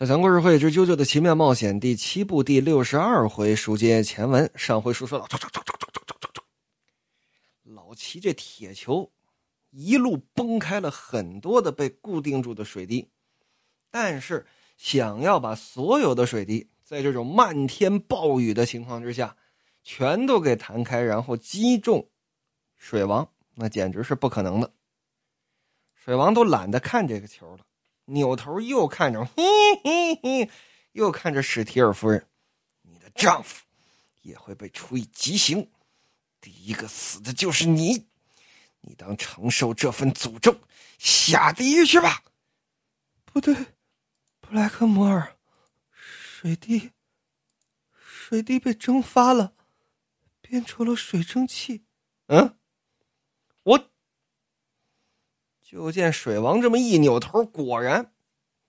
小强故事会之《啾啾的奇妙冒险》第七部第六十二回，书接前文。上回书说到，老齐这铁球一路崩开了很多的被固定住的水滴，但是想要把所有的水滴在这种漫天暴雨的情况之下全都给弹开，然后击中水王，那简直是不可能的。水王都懒得看这个球了。扭头又看着，嘿嘿嘿，又看着史提尔夫人，你的丈夫也会被处以极刑，第一个死的就是你，你当承受这份诅咒，下地狱去吧。不对，布莱克摩尔，水滴，水滴被蒸发了，变成了水蒸气。嗯，我。就见水王这么一扭头，果然，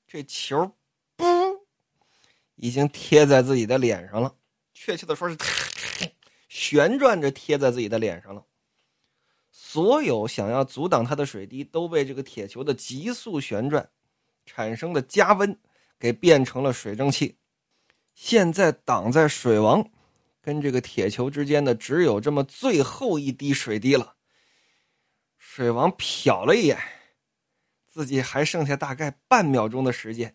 这球，嘣，已经贴在自己的脸上了。确切的说是，旋转着贴在自己的脸上了。所有想要阻挡他的水滴，都被这个铁球的急速旋转产生的加温给变成了水蒸气。现在挡在水王跟这个铁球之间的，只有这么最后一滴水滴了。水王瞟了一眼，自己还剩下大概半秒钟的时间，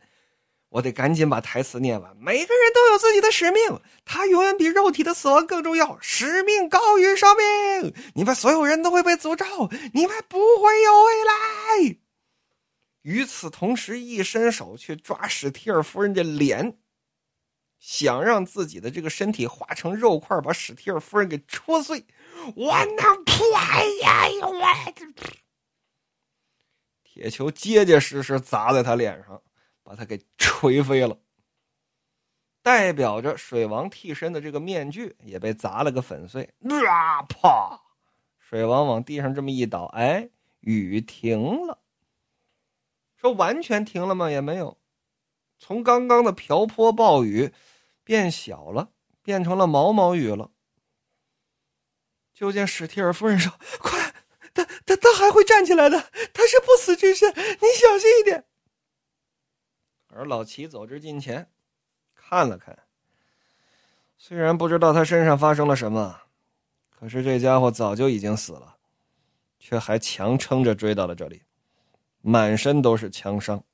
我得赶紧把台词念完。每个人都有自己的使命，它永远比肉体的死亡更重要。使命高于生命，你们所有人都会被诅咒，你们不会有未来。与此同时，一伸手去抓史提尔夫人的脸，想让自己的这个身体化成肉块，把史提尔夫人给戳碎。我能破呀！我铁球结结实实砸在他脸上，把他给锤飞了。代表着水王替身的这个面具也被砸了个粉碎。啊！啪！水王往地上这么一倒，哎，雨停了。说完全停了吗？也没有。从刚刚的瓢泼暴雨变小了，变成了毛毛雨了。就见史提尔夫人说：“快，他他他还会站起来的，他是不死之身，你小心一点。”而老齐走至近前，看了看。虽然不知道他身上发生了什么，可是这家伙早就已经死了，却还强撑着追到了这里，满身都是枪伤，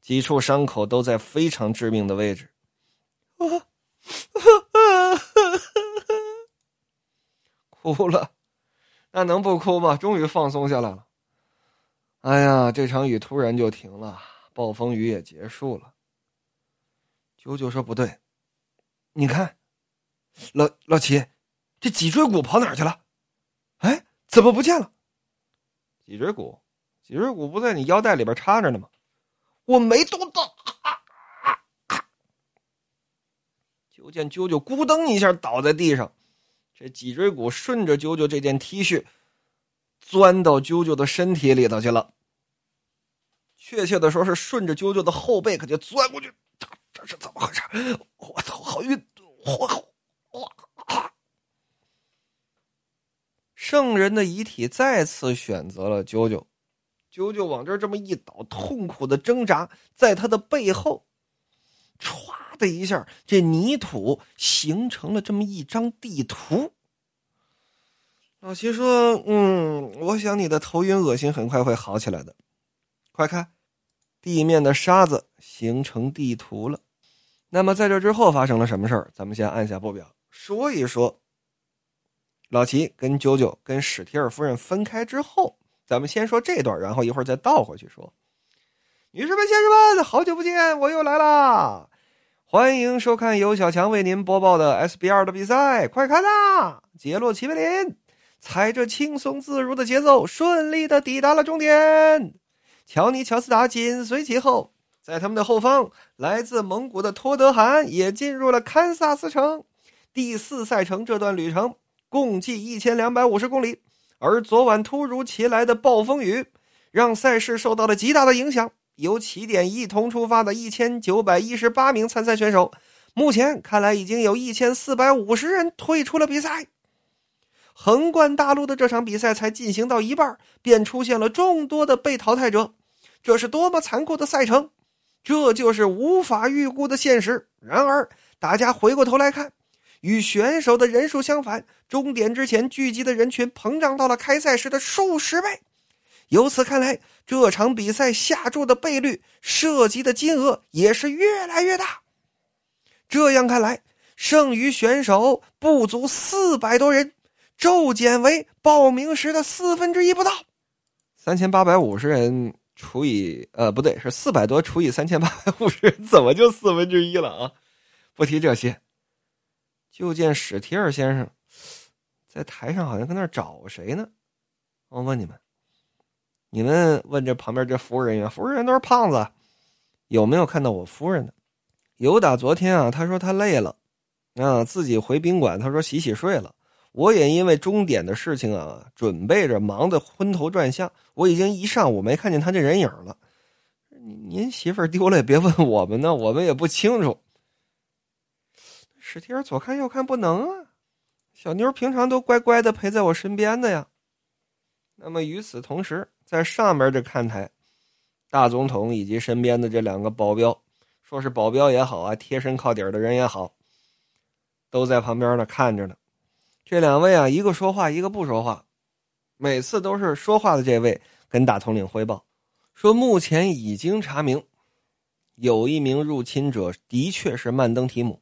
几处伤口都在非常致命的位置。啊！哭了，那能不哭吗？终于放松下来了。哎呀，这场雨突然就停了，暴风雨也结束了。九九说：“不对，你看，老老齐，这脊椎骨跑哪儿去了？哎，怎么不见了？脊椎骨，脊椎骨不在你腰带里边插着呢吗？我没动到。”就见啾啾咕噔一下倒在地上。这脊椎骨顺着啾啾这件 T 恤，钻到啾啾的身体里头去了。确切的说，是顺着啾啾的后背，可就钻过去。这这是怎么回事？我头好晕！我我啊！圣人的遗体再次选择了啾啾，啾啾往这这么一倒，痛苦的挣扎，在他的背后，的一下，这泥土形成了这么一张地图。老齐说：“嗯，我想你的头晕恶心很快会好起来的。快看，地面的沙子形成地图了。那么在这之后发生了什么事儿？咱们先按下不表，说一说。老齐跟九九跟史提尔夫人分开之后，咱们先说这段，然后一会儿再倒回去说。女士们、先生们，好久不见，我又来啦！欢迎收看由小强为您播报的 SBR 的比赛，快看呐！杰洛奇贝林踩着轻松自如的节奏，顺利的抵达了终点。乔尼乔斯达紧随其后，在他们的后方，来自蒙古的托德汗也进入了堪萨斯城。第四赛程这段旅程共计一千两百五十公里，而昨晚突如其来的暴风雨让赛事受到了极大的影响。由起点一同出发的一千九百一十八名参赛选手，目前看来已经有一千四百五十人退出了比赛。横贯大陆的这场比赛才进行到一半，便出现了众多的被淘汰者，这是多么残酷的赛程！这就是无法预估的现实。然而，大家回过头来看，与选手的人数相反，终点之前聚集的人群膨胀到了开赛时的数十倍。由此看来，这场比赛下注的倍率、涉及的金额也是越来越大。这样看来，剩余选手不足四百多人，骤减为报名时的四分之一不到。三千八百五十人除以呃不对，是四百多除以三千八百五十人，怎么就四分之一了啊？不提这些，就见史提尔先生在台上好像跟那儿找谁呢？我问你们。你们问这旁边这服务人员，服务人员都是胖子，有没有看到我夫人呢？有打昨天啊，他说他累了，啊，自己回宾馆，他说洗洗睡了。我也因为终点的事情啊，准备着忙得昏头转向，我已经一上午没看见他这人影了。您媳妇丢了也别问我们呢，我们也不清楚。史蒂尔左看右看不能啊，小妞平常都乖乖的陪在我身边的呀。那么与此同时。在上面这看台，大总统以及身边的这两个保镖，说是保镖也好啊，贴身靠底的人也好，都在旁边呢看着呢。这两位啊，一个说话，一个不说话。每次都是说话的这位跟大统领汇报，说目前已经查明，有一名入侵者的确是曼登提姆，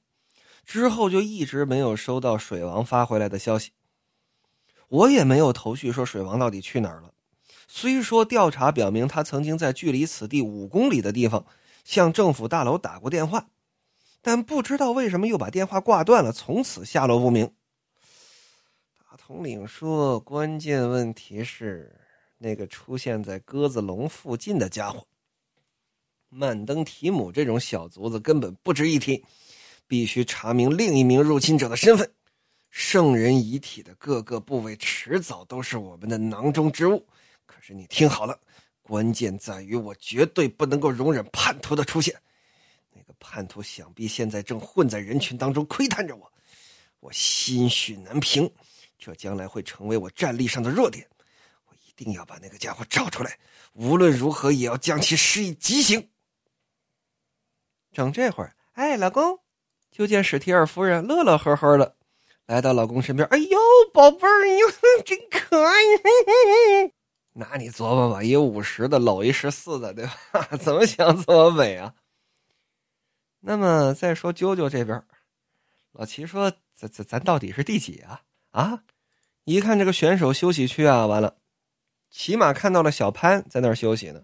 之后就一直没有收到水王发回来的消息。我也没有头绪，说水王到底去哪儿了。虽说调查表明他曾经在距离此地五公里的地方向政府大楼打过电话，但不知道为什么又把电话挂断了，从此下落不明。大统领说：“关键问题是那个出现在鸽子笼附近的家伙，曼登提姆这种小卒子根本不值一提，必须查明另一名入侵者的身份。圣人遗体的各个部位迟早都是我们的囊中之物。”可是你听好了，关键在于我绝对不能够容忍叛徒的出现。那个叛徒想必现在正混在人群当中窥探着我，我心绪难平，这将来会成为我战力上的弱点。我一定要把那个家伙找出来，无论如何也要将其施以极刑。正这会儿，哎，老公，就见史提尔夫人乐乐呵呵的来到老公身边。哎呦，宝贝儿，你，真可爱。那你琢磨吧，一五十的搂一十四的，对吧？怎么想怎么美啊！那么再说啾啾这边，老齐说：“咱咱咱到底是第几啊？”啊！一看这个选手休息区啊，完了，起码看到了小潘在那儿休息呢，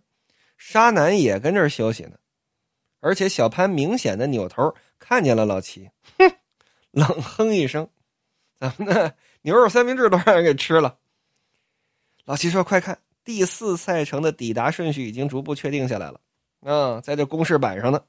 沙男也跟这儿休息呢，而且小潘明显的扭头看见了老齐，哼，冷哼一声：“咱们的 牛肉三明治都让人给吃了。”老齐说：“快看，第四赛程的抵达顺序已经逐步确定下来了。啊，在这公示板上呢。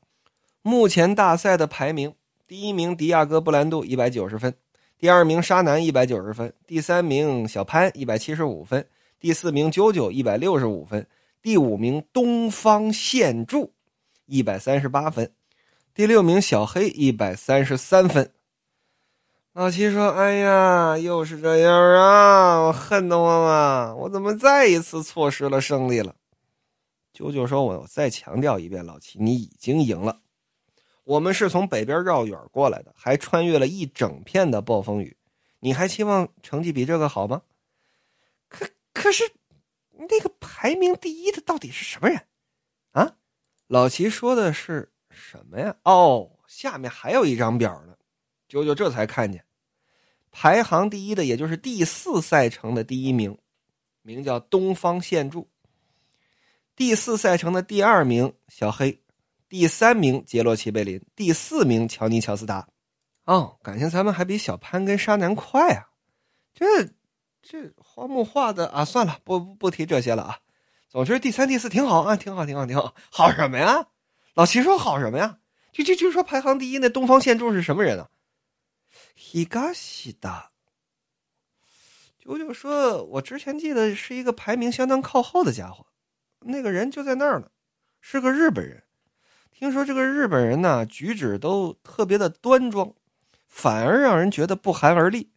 目前大赛的排名：第一名迪亚哥·布兰度一百九十分，第二名沙南一百九十分，第三名小潘一百七十五分，第四名九九一百六十五分，第五名东方现柱一百三十八分，第六名小黑一百三十三分。”老七说：“哎呀，又是这样啊！我恨得慌啊！我怎么再一次错失了胜利了？”九九说：“我再强调一遍，老七，你已经赢了。我们是从北边绕远过来的，还穿越了一整片的暴风雨。你还期望成绩比这个好吗？可可是，那个排名第一的到底是什么人？啊？”老齐说的是什么呀？哦，下面还有一张表呢。九九这才看见，排行第一的，也就是第四赛程的第一名，名叫东方宪柱。第四赛程的第二名小黑，第三名杰洛奇贝林，第四名乔尼乔斯达。哦，感情咱们还比小潘跟沙男快啊！这这花木画的啊，算了，不不提这些了啊。总之第三、第四挺好啊，挺好，挺好，挺好。好什么呀？老齐说好什么呀？就就就说排行第一那东方宪柱是什么人啊？伊嘎西达，九九说：“我之前记得是一个排名相当靠后的家伙，那个人就在那儿呢，是个日本人。听说这个日本人呢，举止都特别的端庄，反而让人觉得不寒而栗。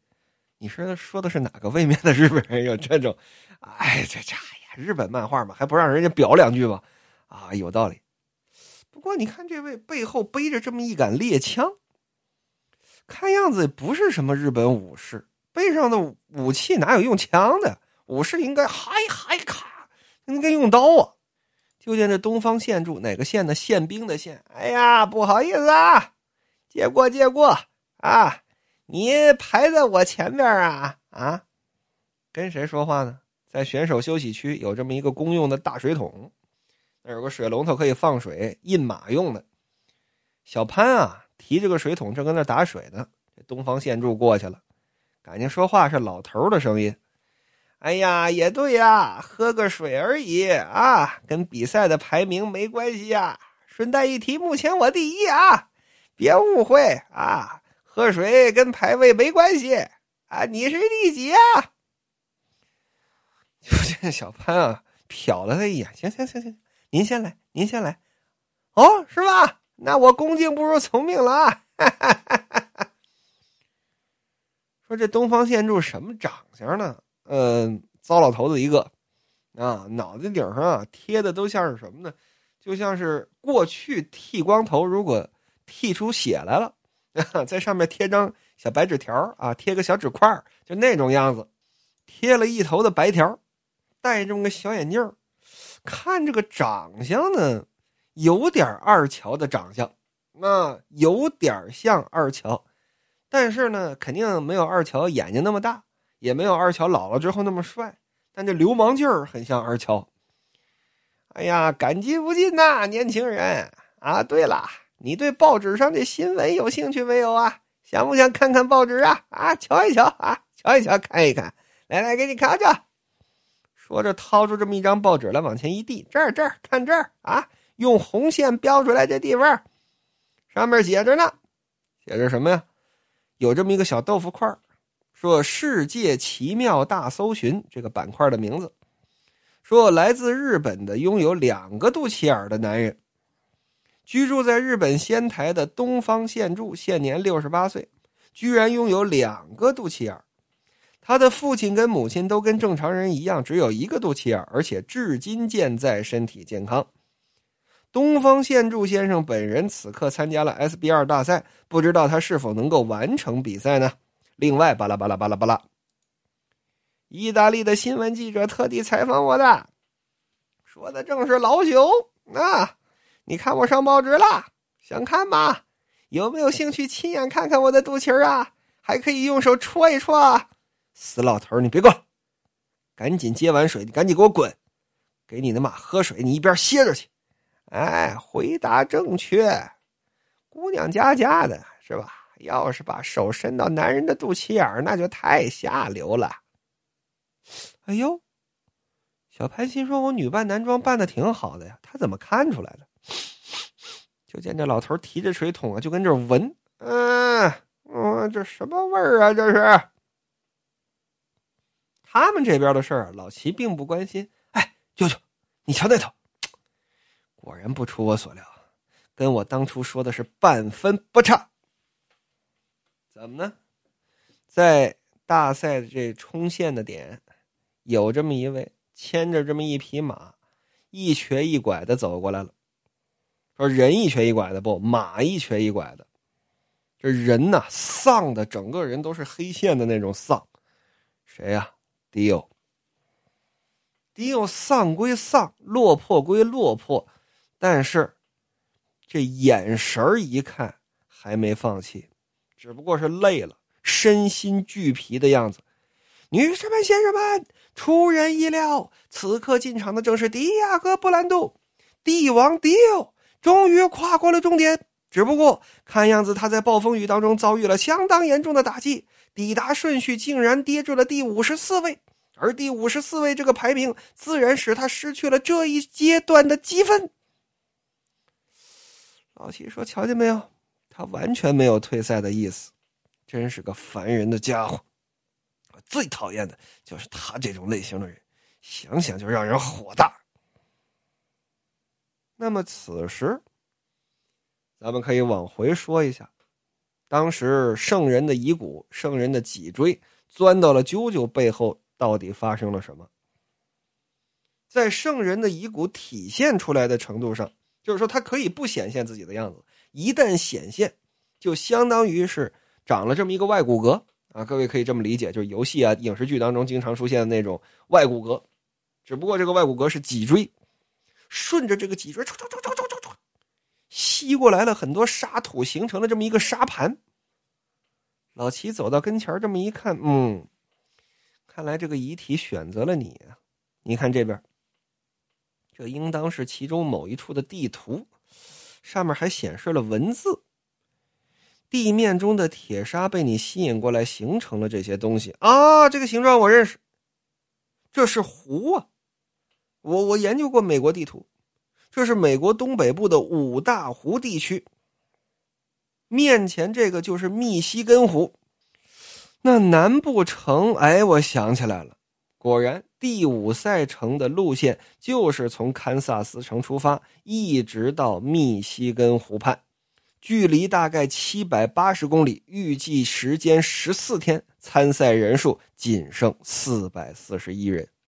你说说的是哪个位面的日本人有这种？哎，这这呀，日本漫画嘛，还不让人家表两句吗？啊，有道理。不过你看这位背后背着这么一杆猎枪，看样子不是什么日本武士，背上的武器哪有用枪的？武士应该嗨嗨咔，应该用刀啊！就见这东方县住哪个县的宪兵的县？哎呀，不好意思啊，借过借过啊！你排在我前边啊啊！跟谁说话呢？在选手休息区有这么一个公用的大水桶，那有个水龙头可以放水，印马用的。小潘啊，提着个水桶正跟那打水呢。这东方县柱过去了，感觉说话是老头的声音。哎呀，也对呀，喝个水而已啊，跟比赛的排名没关系呀。顺带一提，目前我第一啊，别误会啊，喝水跟排位没关系啊。你是第几啊？就见小潘啊，瞟了他一眼，行行行行，您先来，您先来。哦，是吧？那我恭敬不如从命了啊。说这东方县柱什么长相呢？嗯，糟老头子一个，啊，脑袋顶上啊贴的都像是什么呢？就像是过去剃光头，如果剃出血来了，在上面贴张小白纸条啊，贴个小纸块就那种样子，贴了一头的白条，戴这么个小眼镜看这个长相呢，有点二乔的长相，那有点像二乔，但是呢，肯定没有二乔眼睛那么大。也没有二乔老了之后那么帅，但这流氓劲儿很像二乔。哎呀，感激不尽呐，年轻人啊！对了，你对报纸上的新闻有兴趣没有啊？想不想看看报纸啊？啊，瞧一瞧啊，瞧一瞧，看一看。来来，给你瞧瞧。说着，掏出这么一张报纸来，往前一递：“这儿，这儿，看这儿啊，用红线标出来这地方，上面写着呢，写着什么呀？有这么一个小豆腐块说“世界奇妙大搜寻”这个板块的名字，说来自日本的拥有两个肚脐眼的男人，居住在日本仙台的东方县住，现年六十八岁，居然拥有两个肚脐眼他的父亲跟母亲都跟正常人一样，只有一个肚脐眼而且至今健在，身体健康。东方县柱先生本人此刻参加了 SB 二大赛，不知道他是否能够完成比赛呢？另外，巴拉巴拉巴拉巴拉，意大利的新闻记者特地采访我的，说的正是老九啊！你看我上报纸了，想看吗？有没有兴趣亲眼看看我的肚脐啊？还可以用手戳一戳啊。死老头，你别过来赶紧接完水，你赶紧给我滚！给你的马喝水，你一边歇着去。哎，回答正确，姑娘家家的是吧？要是把手伸到男人的肚脐眼，那就太下流了。哎呦，小潘心说：“我女扮男装扮的挺好的呀，他怎么看出来的？”就见这老头提着水桶啊，就跟这闻，嗯嗯，这什么味儿啊？这是。他们这边的事儿，老齐并不关心。哎，舅舅，你瞧那头，果然不出我所料，跟我当初说的是半分不差。怎么呢？在大赛的这冲线的点，有这么一位牵着这么一匹马，一瘸一拐的走过来了。说人一瘸一拐的不，马一瘸一拐的。这人呐，丧的，整个人都是黑线的那种丧。谁呀？迪欧。迪欧丧归丧，落魄归落魄，但是这眼神一看，还没放弃。只不过是累了，身心俱疲的样子。女士们、先生们，出人意料，此刻进场的正是迪亚哥·布兰度，帝王迪奥，终于跨过了终点。只不过看样子他在暴风雨当中遭遇了相当严重的打击，抵达顺序竟然跌至了第五十四位，而第五十四位这个排名自然使他失去了这一阶段的积分。老七说：“瞧见没有？”他完全没有退赛的意思，真是个烦人的家伙。我最讨厌的就是他这种类型的人，想想就让人火大。那么此时，咱们可以往回说一下，当时圣人的遗骨、圣人的脊椎钻到了啾啾背后，到底发生了什么？在圣人的遗骨体现出来的程度上，就是说它可以不显现自己的样子，一旦显现，就相当于是长了这么一个外骨骼啊。各位可以这么理解，就是游戏啊、影视剧当中经常出现的那种外骨骼，只不过这个外骨骼是脊椎，顺着这个脊椎，唰唰唰唰唰唰，吸过来了很多沙土，形成了这么一个沙盘。老齐走到跟前这么一看，嗯，看来这个遗体选择了你啊。你看这边，这应当是其中某一处的地图，上面还显示了文字。地面中的铁砂被你吸引过来，形成了这些东西啊！这个形状我认识，这是湖啊！我我研究过美国地图，这是美国东北部的五大湖地区。面前这个就是密西根湖，那难不成？哎，我想起来了，果然第五赛程的路线就是从堪萨斯城出发，一直到密西根湖畔，距离大概七百八十公里，预计时间十四天，参赛人数仅剩四百四十一人。